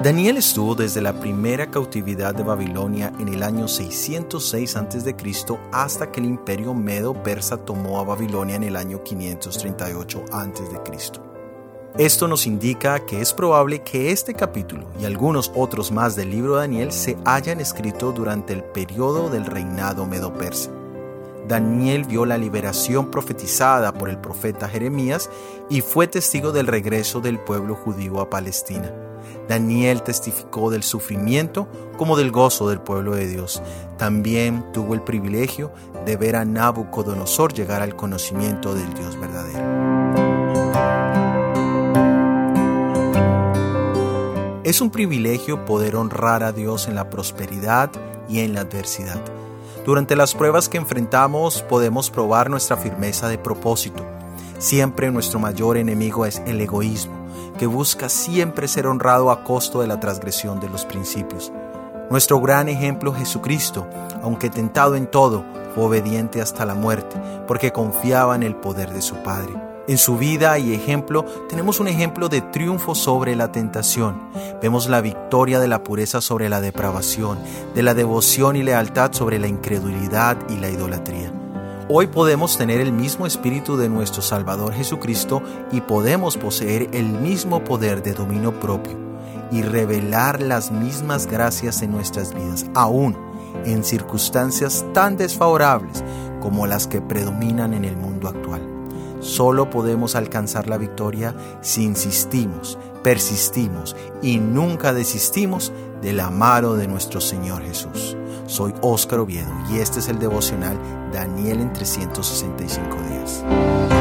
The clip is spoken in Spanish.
Daniel estuvo desde la primera cautividad de Babilonia en el año 606 a.C. hasta que el imperio medo-persa tomó a Babilonia en el año 538 a.C. Esto nos indica que es probable que este capítulo y algunos otros más del libro de Daniel se hayan escrito durante el periodo del reinado medo-persa. Daniel vio la liberación profetizada por el profeta Jeremías y fue testigo del regreso del pueblo judío a Palestina. Daniel testificó del sufrimiento como del gozo del pueblo de Dios. También tuvo el privilegio de ver a Nabucodonosor llegar al conocimiento del Dios verdadero. Es un privilegio poder honrar a Dios en la prosperidad y en la adversidad. Durante las pruebas que enfrentamos podemos probar nuestra firmeza de propósito. Siempre nuestro mayor enemigo es el egoísmo que busca siempre ser honrado a costo de la transgresión de los principios. Nuestro gran ejemplo Jesucristo, aunque tentado en todo, fue obediente hasta la muerte, porque confiaba en el poder de su Padre. En su vida y ejemplo tenemos un ejemplo de triunfo sobre la tentación. Vemos la victoria de la pureza sobre la depravación, de la devoción y lealtad sobre la incredulidad y la idolatría. Hoy podemos tener el mismo espíritu de nuestro Salvador Jesucristo y podemos poseer el mismo poder de dominio propio y revelar las mismas gracias en nuestras vidas, aún en circunstancias tan desfavorables como las que predominan en el mundo actual. Solo podemos alcanzar la victoria si insistimos, persistimos y nunca desistimos del amaro de nuestro Señor Jesús. Soy Óscar Oviedo y este es el devocional Daniel en 365 días.